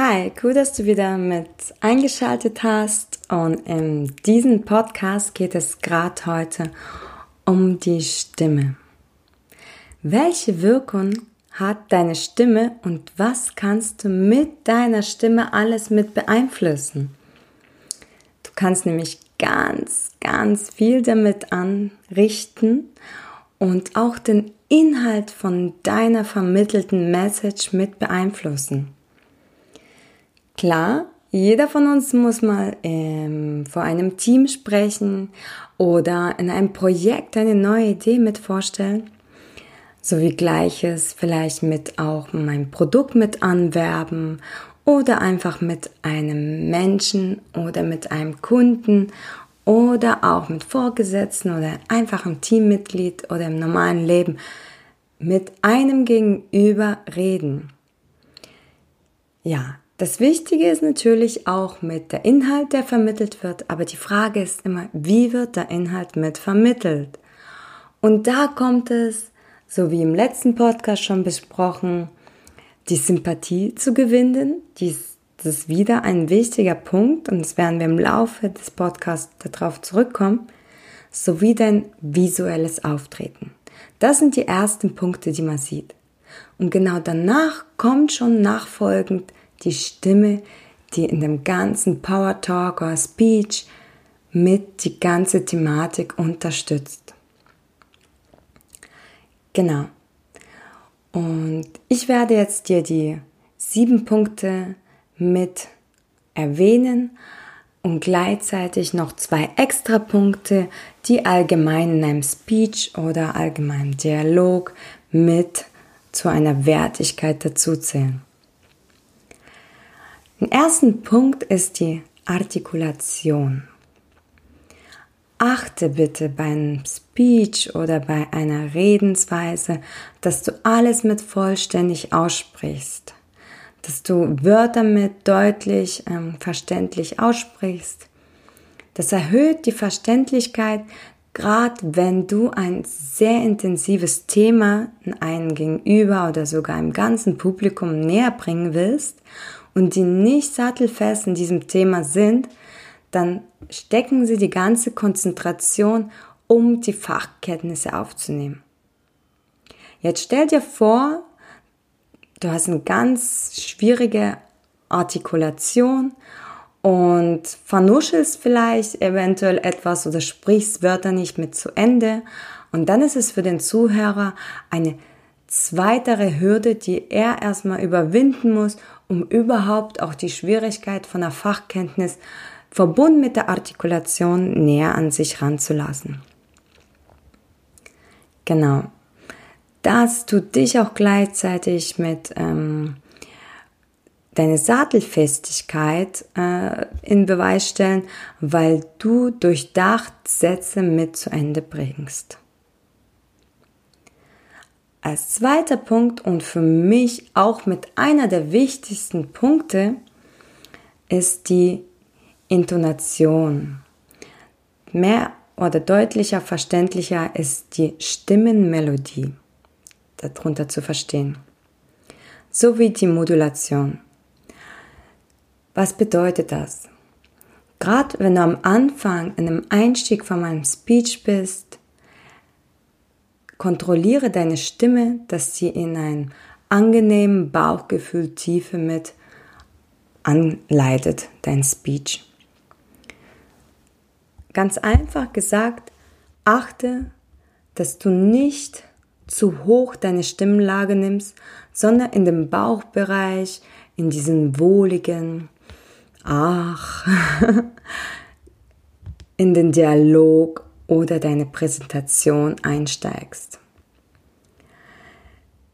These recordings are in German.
Hi, cool, dass du wieder mit eingeschaltet hast. Und in diesem Podcast geht es gerade heute um die Stimme. Welche Wirkung hat deine Stimme und was kannst du mit deiner Stimme alles mit beeinflussen? Du kannst nämlich ganz, ganz viel damit anrichten und auch den Inhalt von deiner vermittelten Message mit beeinflussen. Klar, jeder von uns muss mal ähm, vor einem Team sprechen oder in einem Projekt eine neue Idee mit vorstellen. So wie gleiches vielleicht mit auch mein Produkt mit anwerben oder einfach mit einem Menschen oder mit einem Kunden oder auch mit Vorgesetzten oder einfach einem Teammitglied oder im normalen Leben mit einem Gegenüber reden. Ja, das Wichtige ist natürlich auch mit der Inhalt, der vermittelt wird, aber die Frage ist immer, wie wird der Inhalt mit vermittelt? Und da kommt es, so wie im letzten Podcast schon besprochen, die Sympathie zu gewinnen. Dies, das ist wieder ein wichtiger Punkt und das werden wir im Laufe des Podcasts darauf zurückkommen, sowie dein visuelles Auftreten. Das sind die ersten Punkte, die man sieht. Und genau danach kommt schon nachfolgend die Stimme, die in dem ganzen Power Talk oder Speech mit die ganze Thematik unterstützt. Genau. Und ich werde jetzt dir die sieben Punkte mit erwähnen und gleichzeitig noch zwei extra Punkte, die allgemein in einem Speech oder allgemeinem Dialog mit zu einer Wertigkeit dazuzählen. Ein ersten Punkt ist die Artikulation. Achte bitte beim Speech oder bei einer Redensweise, dass du alles mit vollständig aussprichst, dass du Wörter mit deutlich ähm, verständlich aussprichst. Das erhöht die Verständlichkeit, gerade wenn du ein sehr intensives Thema einem Gegenüber oder sogar im ganzen Publikum näher bringen willst und die nicht sattelfest in diesem Thema sind, dann stecken sie die ganze Konzentration, um die Fachkenntnisse aufzunehmen. Jetzt stell dir vor, du hast eine ganz schwierige Artikulation und vernuschelst vielleicht eventuell etwas oder sprichst Wörter nicht mit zu Ende. Und dann ist es für den Zuhörer eine zweitere Hürde, die er erstmal überwinden muss, um überhaupt auch die Schwierigkeit von der Fachkenntnis verbunden mit der Artikulation näher an sich ranzulassen. Genau. Dass du dich auch gleichzeitig mit ähm, deine Sattelfestigkeit äh, in Beweis stellen, weil du durchdacht Sätze mit zu Ende bringst. Als zweiter Punkt und für mich auch mit einer der wichtigsten Punkte ist die Intonation. Mehr oder deutlicher, verständlicher ist die Stimmenmelodie darunter zu verstehen. Sowie die Modulation. Was bedeutet das? Gerade wenn du am Anfang in einem Einstieg von meinem Speech bist, Kontrolliere deine Stimme, dass sie in ein angenehmen Bauchgefühl Tiefe mit anleitet, dein Speech. Ganz einfach gesagt, achte, dass du nicht zu hoch deine Stimmlage nimmst, sondern in dem Bauchbereich, in diesen wohligen, ach, in den Dialog oder deine Präsentation einsteigst.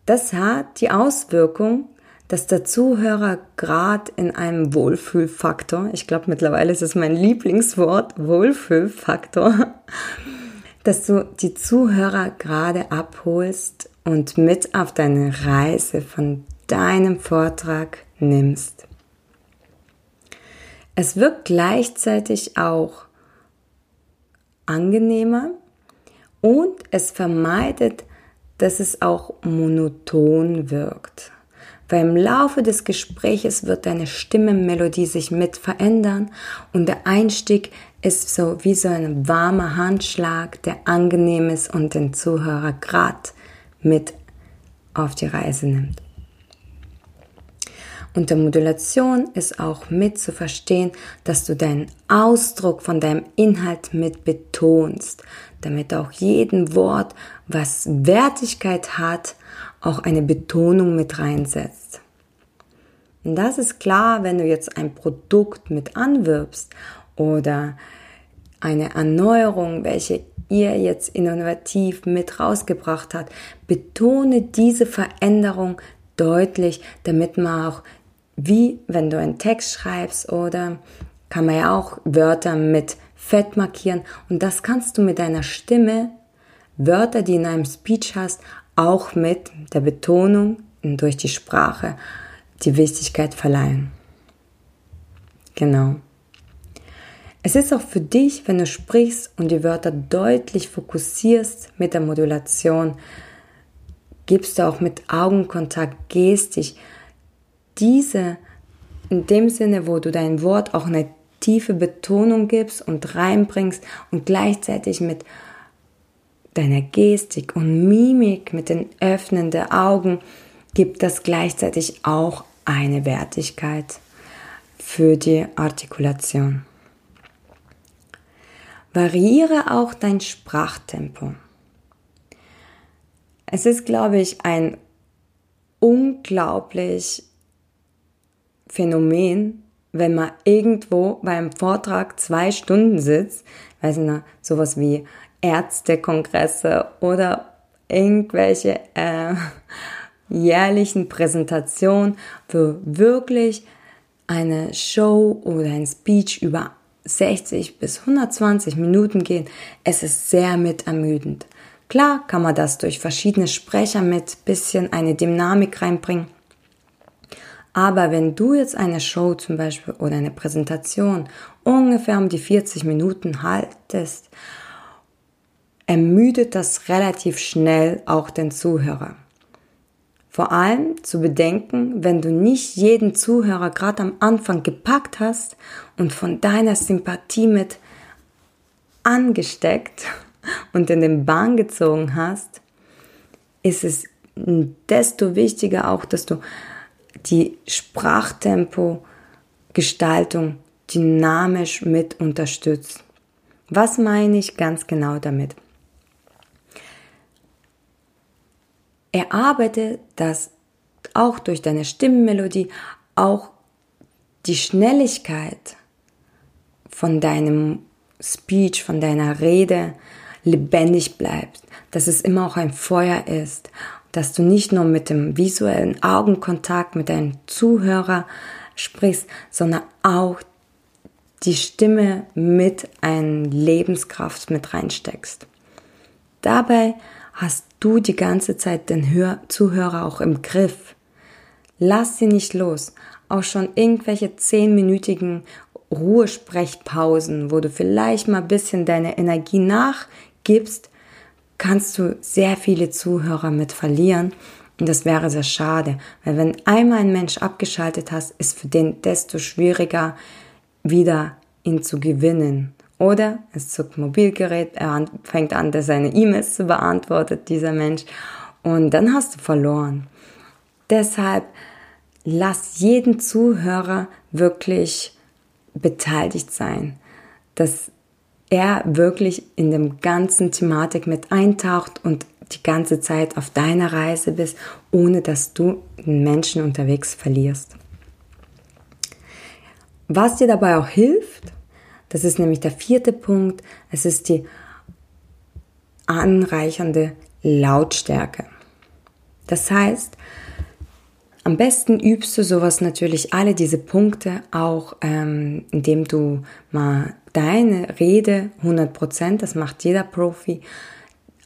Das hat die Auswirkung, dass der Zuhörer gerade in einem Wohlfühlfaktor, ich glaube mittlerweile ist es mein Lieblingswort, Wohlfühlfaktor, dass du die Zuhörer gerade abholst und mit auf deine Reise von deinem Vortrag nimmst. Es wird gleichzeitig auch angenehmer und es vermeidet, dass es auch monoton wirkt. Weil im Laufe des Gespräches wird deine Stimmenmelodie sich mit verändern und der Einstieg ist so wie so ein warmer Handschlag, der angenehm ist und den Zuhörer grad mit auf die Reise nimmt. Unter Modulation ist auch mit zu verstehen, dass du deinen Ausdruck von deinem Inhalt mit betonst, damit auch jeden Wort, was Wertigkeit hat, auch eine Betonung mit reinsetzt. Und das ist klar, wenn du jetzt ein Produkt mit anwirbst oder eine Erneuerung, welche ihr jetzt innovativ mit rausgebracht habt, betone diese Veränderung deutlich, damit man auch wie wenn du einen Text schreibst oder kann man ja auch Wörter mit Fett markieren und das kannst du mit deiner Stimme, Wörter, die in einem Speech hast, auch mit der Betonung durch die Sprache die Wichtigkeit verleihen. Genau. Es ist auch für dich, wenn du sprichst und die Wörter deutlich fokussierst mit der Modulation, gibst du auch mit Augenkontakt gestisch diese in dem Sinne, wo du dein Wort auch eine tiefe Betonung gibst und reinbringst und gleichzeitig mit deiner Gestik und Mimik, mit den Öffnen der Augen, gibt das gleichzeitig auch eine Wertigkeit für die Artikulation. Variiere auch dein Sprachtempo. Es ist, glaube ich, ein unglaublich Phänomen, wenn man irgendwo beim Vortrag zwei Stunden sitzt, weiß nicht, sowas wie Ärztekongresse oder irgendwelche äh, jährlichen Präsentationen, wo wirklich eine Show oder ein Speech über 60 bis 120 Minuten gehen, es ist sehr mit ermüdend. Klar kann man das durch verschiedene Sprecher mit bisschen eine Dynamik reinbringen, aber wenn du jetzt eine Show zum Beispiel oder eine Präsentation ungefähr um die 40 Minuten haltest, ermüdet das relativ schnell auch den Zuhörer. Vor allem zu bedenken, wenn du nicht jeden Zuhörer gerade am Anfang gepackt hast und von deiner Sympathie mit angesteckt und in den Bahn gezogen hast, ist es desto wichtiger auch, dass du die Sprachtempo Gestaltung dynamisch mit unterstützt. Was meine ich ganz genau damit? Erarbeite das auch durch deine Stimmenmelodie, auch die Schnelligkeit von deinem Speech, von deiner Rede lebendig bleibt, dass es immer auch ein Feuer ist dass du nicht nur mit dem visuellen Augenkontakt mit deinem Zuhörer sprichst, sondern auch die Stimme mit einer Lebenskraft mit reinsteckst. Dabei hast du die ganze Zeit den Hör Zuhörer auch im Griff. Lass sie nicht los. Auch schon irgendwelche zehnminütigen Ruhesprechpausen, wo du vielleicht mal ein bisschen deine Energie nachgibst, kannst du sehr viele Zuhörer mit verlieren. Und das wäre sehr schade, weil wenn einmal ein Mensch abgeschaltet hast, ist für den desto schwieriger, wieder ihn zu gewinnen. Oder es zuckt Mobilgerät, er fängt an, seine E-Mails zu beantworten, dieser Mensch. Und dann hast du verloren. Deshalb lass jeden Zuhörer wirklich beteiligt sein. Das er wirklich in dem ganzen Thematik mit eintaucht und die ganze Zeit auf deiner Reise bist, ohne dass du den Menschen unterwegs verlierst. Was dir dabei auch hilft, das ist nämlich der vierte Punkt, es ist die anreichernde Lautstärke. Das heißt, Am besten übst du sowas natürlich alle diese Punkte auch, ähm, indem du mal deine Rede 100%, das macht jeder Profi,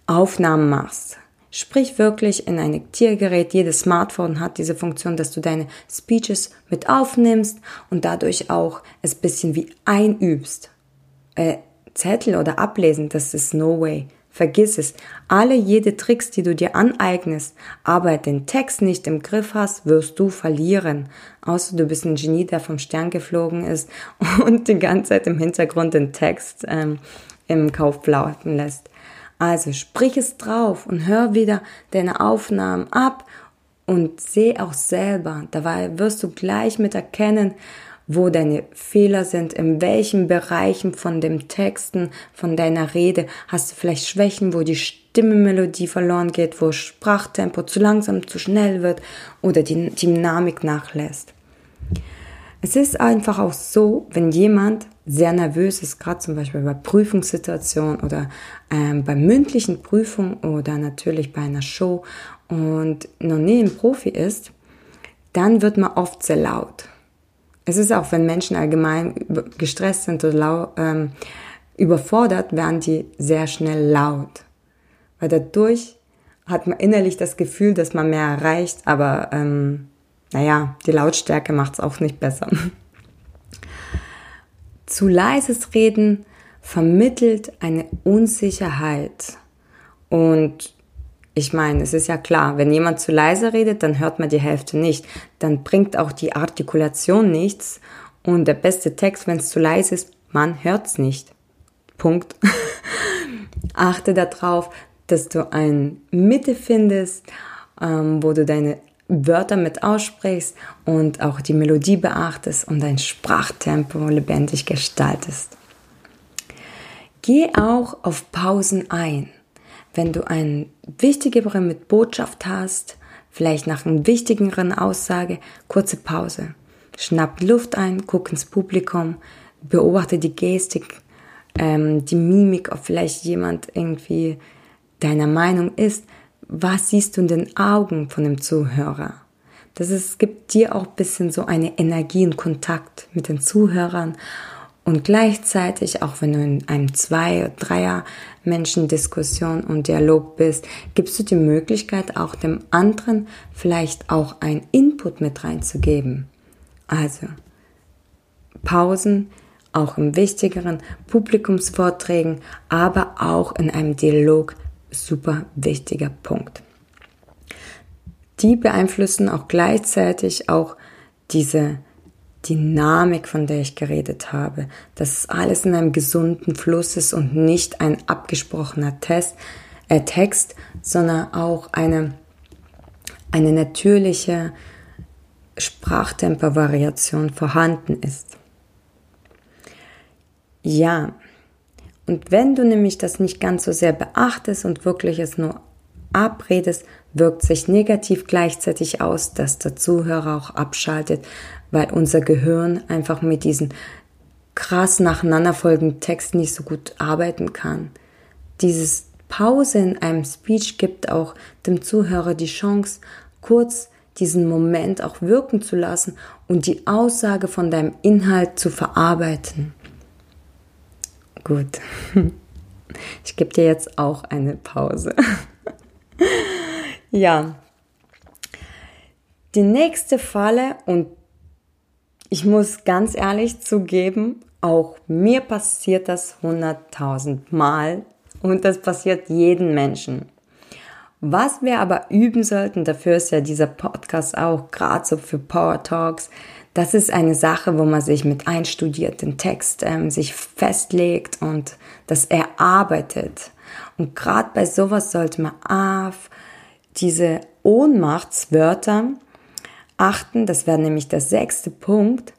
Aufnahmen machst. Sprich wirklich in ein Diktiergerät. Jedes Smartphone hat diese Funktion, dass du deine Speeches mit aufnimmst und dadurch auch es bisschen wie einübst. Äh, Zettel oder ablesen, das ist no way. Vergiss es. Alle jede Tricks, die du dir aneignest, aber den Text nicht im Griff hast, wirst du verlieren. Außer du bist ein Genie, der vom Stern geflogen ist und die ganze Zeit im Hintergrund den Text ähm, im Kauf laufen lässt. Also sprich es drauf und hör wieder deine Aufnahmen ab und seh auch selber. Dabei wirst du gleich mit erkennen, wo deine Fehler sind, in welchen Bereichen von dem Texten, von deiner Rede hast du vielleicht Schwächen, wo die Stimmenmelodie verloren geht, wo Sprachtempo zu langsam, zu schnell wird oder die Dynamik nachlässt. Es ist einfach auch so, wenn jemand sehr nervös ist, gerade zum Beispiel bei Prüfungssituationen oder ähm, bei mündlichen Prüfungen oder natürlich bei einer Show und noch nie ein Profi ist, dann wird man oft sehr laut. Es ist auch, wenn Menschen allgemein gestresst sind oder lau, ähm, überfordert, werden die sehr schnell laut. Weil dadurch hat man innerlich das Gefühl, dass man mehr erreicht, aber ähm, naja, die Lautstärke macht es auch nicht besser. Zu leises Reden vermittelt eine Unsicherheit und ich meine, es ist ja klar, wenn jemand zu leise redet, dann hört man die Hälfte nicht. Dann bringt auch die Artikulation nichts. Und der beste Text, wenn es zu leise ist, man hört's nicht. Punkt. Achte darauf, dass du eine Mitte findest, ähm, wo du deine Wörter mit aussprichst und auch die Melodie beachtest und dein Sprachtempo lebendig gestaltest. Geh auch auf Pausen ein wenn du eine wichtigere mit Botschaft hast, vielleicht nach einer wichtigeren Aussage, kurze Pause. Schnapp Luft ein, guck ins Publikum, beobachte die Gestik, ähm, die Mimik, ob vielleicht jemand irgendwie deiner Meinung ist. Was siehst du in den Augen von dem Zuhörer? Das ist, gibt dir auch ein bisschen so eine Energie und Kontakt mit den Zuhörern und gleichzeitig, auch wenn du in einem Zwei- oder Dreier-Menschen-Diskussion und Dialog bist, gibst du die Möglichkeit, auch dem anderen vielleicht auch ein Input mit reinzugeben. Also Pausen, auch im wichtigeren Publikumsvorträgen, aber auch in einem Dialog super wichtiger Punkt. Die beeinflussen auch gleichzeitig auch diese Dynamik, von der ich geredet habe, dass alles in einem gesunden Fluss ist und nicht ein abgesprochener Test, äh, Text, sondern auch eine, eine natürliche Sprachtempervariation vorhanden ist. Ja, und wenn du nämlich das nicht ganz so sehr beachtest und wirklich es nur abredest, wirkt sich negativ gleichzeitig aus, dass der Zuhörer auch abschaltet, weil unser Gehirn einfach mit diesen krass nacheinanderfolgenden Texten nicht so gut arbeiten kann. Dieses Pause in einem Speech gibt auch dem Zuhörer die Chance, kurz diesen Moment auch wirken zu lassen und die Aussage von deinem Inhalt zu verarbeiten. Gut. Ich gebe dir jetzt auch eine Pause. ja. Die nächste Falle, und ich muss ganz ehrlich zugeben, auch mir passiert das hunderttausend Mal und das passiert jedem Menschen. Was wir aber üben sollten, dafür ist ja dieser Podcast auch gerade so für Power Talks, das ist eine Sache, wo man sich mit einstudiert, den Text ähm, sich festlegt und das erarbeitet. Und gerade bei sowas sollte man auf diese Ohnmachtswörter achten, das wäre nämlich der sechste Punkt,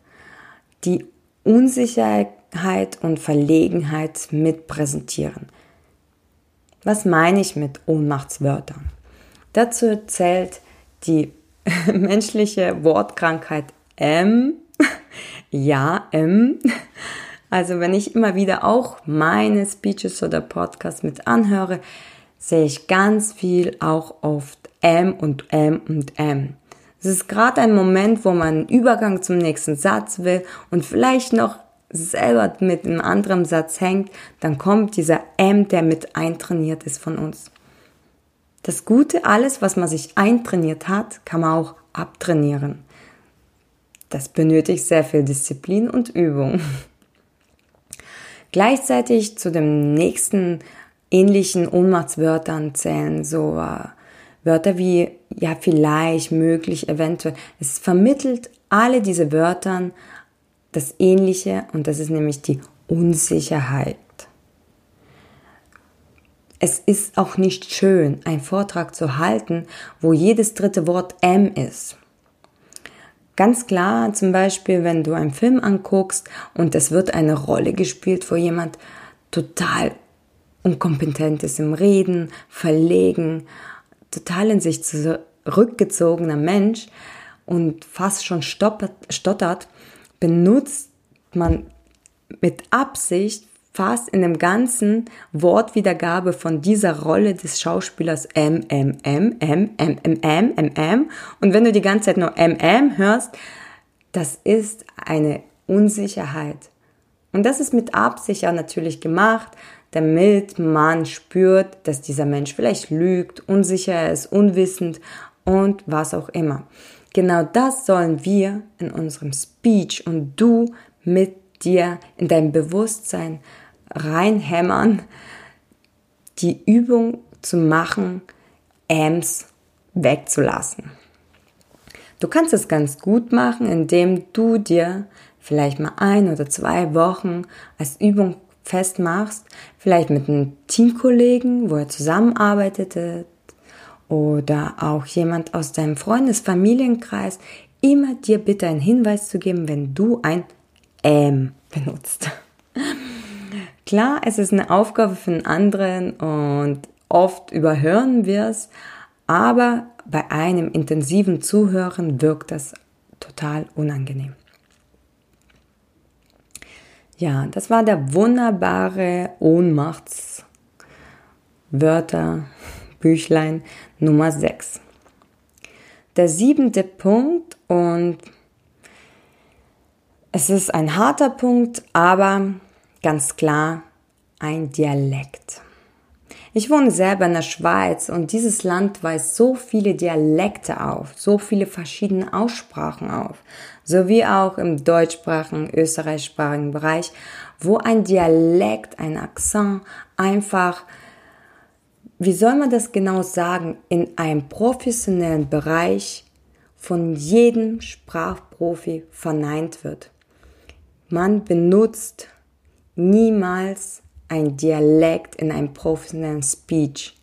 die Unsicherheit und Verlegenheit mit präsentieren. Was meine ich mit Ohnmachtswörtern? Dazu zählt die menschliche Wortkrankheit M. ja, M. Also wenn ich immer wieder auch meine Speeches oder Podcasts mit anhöre, sehe ich ganz viel auch oft M und M und M. Es ist gerade ein Moment, wo man einen Übergang zum nächsten Satz will und vielleicht noch selber mit einem anderen Satz hängt, dann kommt dieser M, der mit eintrainiert ist von uns. Das Gute, alles, was man sich eintrainiert hat, kann man auch abtrainieren. Das benötigt sehr viel Disziplin und Übung. Gleichzeitig zu dem nächsten ähnlichen Ohnmachtswörtern zählen so äh, Wörter wie ja vielleicht, möglich, eventuell. Es vermittelt alle diese Wörtern das Ähnliche und das ist nämlich die Unsicherheit. Es ist auch nicht schön, einen Vortrag zu halten, wo jedes dritte Wort M ist. Ganz klar, zum Beispiel, wenn du einen Film anguckst und es wird eine Rolle gespielt, wo jemand total unkompetent ist im Reden, verlegen, total in sich zurückgezogener Mensch und fast schon stottert, benutzt man mit Absicht fast in dem ganzen Wortwiedergabe von dieser Rolle des Schauspielers M, M, M, M, M, M, M, M, M. Und wenn du die ganze Zeit nur M, M hörst, das ist eine Unsicherheit. Und das ist mit Absicht ja natürlich gemacht, damit man spürt, dass dieser Mensch vielleicht lügt, unsicher ist, unwissend und was auch immer. Genau das sollen wir in unserem Speech und du mit dir in deinem Bewusstsein reinhämmern, die Übung zu machen, Ams wegzulassen. Du kannst es ganz gut machen, indem du dir vielleicht mal ein oder zwei Wochen als Übung festmachst, vielleicht mit einem Teamkollegen, wo ihr zusammenarbeitet oder auch jemand aus deinem Freundes-Familienkreis, immer dir bitte einen Hinweis zu geben, wenn du ein Ähm benutzt. Klar, es ist eine Aufgabe für einen anderen und oft überhören wir es, aber bei einem intensiven Zuhören wirkt das total unangenehm. Ja, das war der wunderbare Ohnmachtswörter Büchlein Nummer 6. Der siebente Punkt und es ist ein harter Punkt, aber ganz klar ein Dialekt. Ich wohne selber in der Schweiz und dieses Land weist so viele Dialekte auf, so viele verschiedene Aussprachen auf, sowie auch im deutschsprachigen, österreichsprachigen Bereich, wo ein Dialekt, ein Akzent einfach, wie soll man das genau sagen, in einem professionellen Bereich von jedem Sprachprofi verneint wird. Man benutzt niemals ein Dialekt in einem professionellen Speech.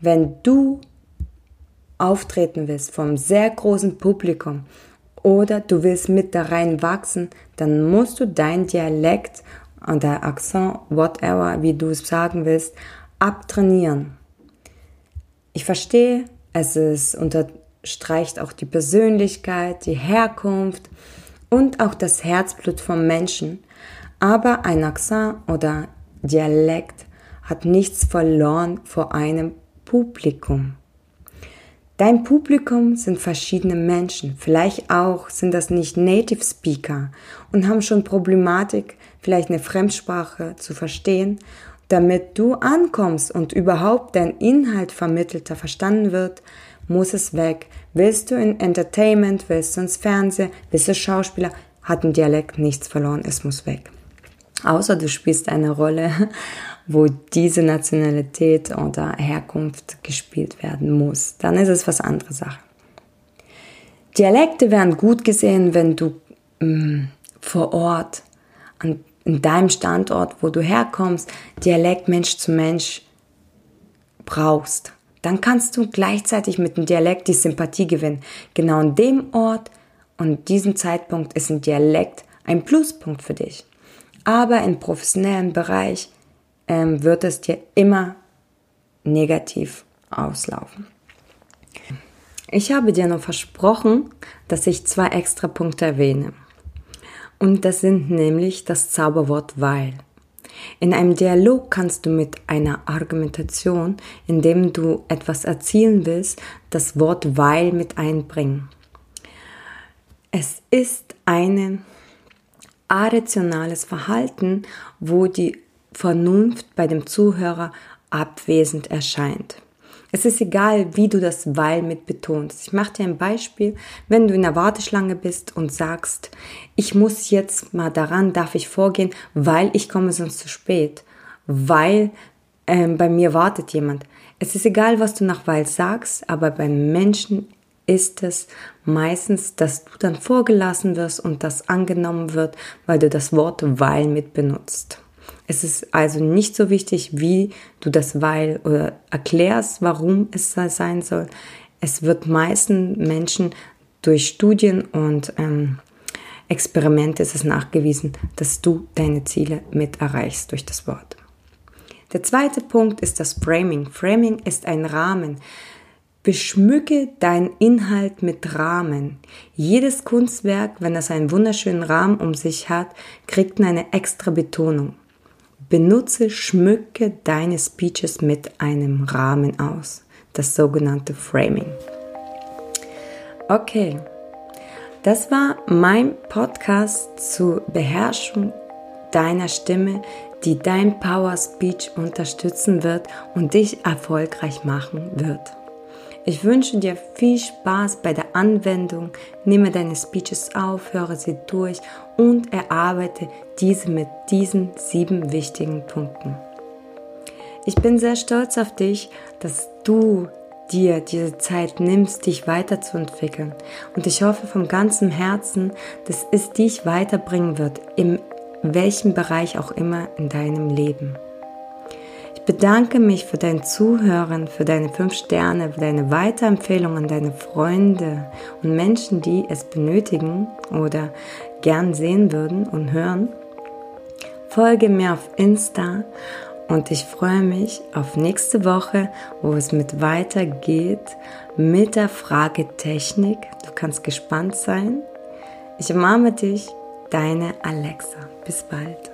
Wenn du auftreten willst vom sehr großen Publikum oder du willst mit da rein wachsen, dann musst du dein Dialekt und der Akzent, whatever, wie du es sagen willst, abtrainieren. Ich verstehe, es ist unterstreicht auch die Persönlichkeit, die Herkunft und auch das Herzblut vom Menschen. Aber ein Akzent oder Dialekt hat nichts verloren vor einem Publikum. Dein Publikum sind verschiedene Menschen. Vielleicht auch sind das nicht Native Speaker und haben schon Problematik, vielleicht eine Fremdsprache zu verstehen. Damit du ankommst und überhaupt dein Inhalt vermittelter verstanden wird, muss es weg. Willst du in Entertainment, willst du ins Fernsehen, willst du Schauspieler, hat ein Dialekt nichts verloren, es muss weg. Außer du spielst eine Rolle, wo diese Nationalität oder Herkunft gespielt werden muss. Dann ist es was andere Sache. Dialekte werden gut gesehen, wenn du mh, mm, vor Ort, an, in deinem Standort, wo du herkommst, Dialekt Mensch zu Mensch brauchst. Dann kannst du gleichzeitig mit dem Dialekt die Sympathie gewinnen. Genau an dem Ort und diesem Zeitpunkt ist ein Dialekt ein Pluspunkt für dich aber im professionellen Bereich ähm, wird es dir immer negativ auslaufen. Ich habe dir noch versprochen, dass ich zwei extra Punkte erwähne. Und das sind nämlich das Zauberwort weil. In einem Dialog kannst du mit einer Argumentation, indem du etwas erzielen willst, das Wort weil mit einbringen. Es ist ein arationales Verhalten, wo die Vernunft bei dem Zuhörer abwesend erscheint. Es ist egal, wie du das weil mit betonst. Ich mache dir ein Beispiel. Wenn du in der Warteschlange bist und sagst, ich muss jetzt mal daran, darf ich vorgehen, weil ich komme sonst zu spät, weil ähm, bei mir wartet jemand. Es ist egal, was du nach weil sagst, aber beim Menschen ist es meistens, dass du dann vorgelassen wirst und das angenommen wird, weil du das Wort weil mit benutzt. Es ist also nicht so wichtig, wie du das weil oder erklärst, warum es sein soll. Es wird meisten Menschen durch Studien und ähm, Experimente ist es nachgewiesen, dass du deine Ziele mit erreichst durch das Wort. Der zweite Punkt ist das Framing. Framing ist ein Rahmen. Beschmücke deinen Inhalt mit Rahmen. Jedes Kunstwerk, wenn es einen wunderschönen Rahmen um sich hat, kriegt eine extra Betonung. Benutze, schmücke deine Speeches mit einem Rahmen aus, das sogenannte Framing. Okay, das war mein Podcast zur Beherrschung deiner Stimme, die dein Power Speech unterstützen wird und dich erfolgreich machen wird. Ich wünsche dir viel Spaß bei der Anwendung. Nehme deine Speeches auf, höre sie durch und erarbeite diese mit diesen sieben wichtigen Punkten. Ich bin sehr stolz auf dich, dass du dir diese Zeit nimmst, dich weiterzuentwickeln. Und ich hoffe vom ganzen Herzen, dass es dich weiterbringen wird, in welchem Bereich auch immer in deinem Leben bedanke mich für dein Zuhören, für deine fünf Sterne, für deine Weiterempfehlungen deine Freunde und Menschen, die es benötigen oder gern sehen würden und hören. Folge mir auf Insta und ich freue mich auf nächste Woche, wo es mit weitergeht mit der Fragetechnik. Du kannst gespannt sein. Ich umarme dich, deine Alexa. Bis bald.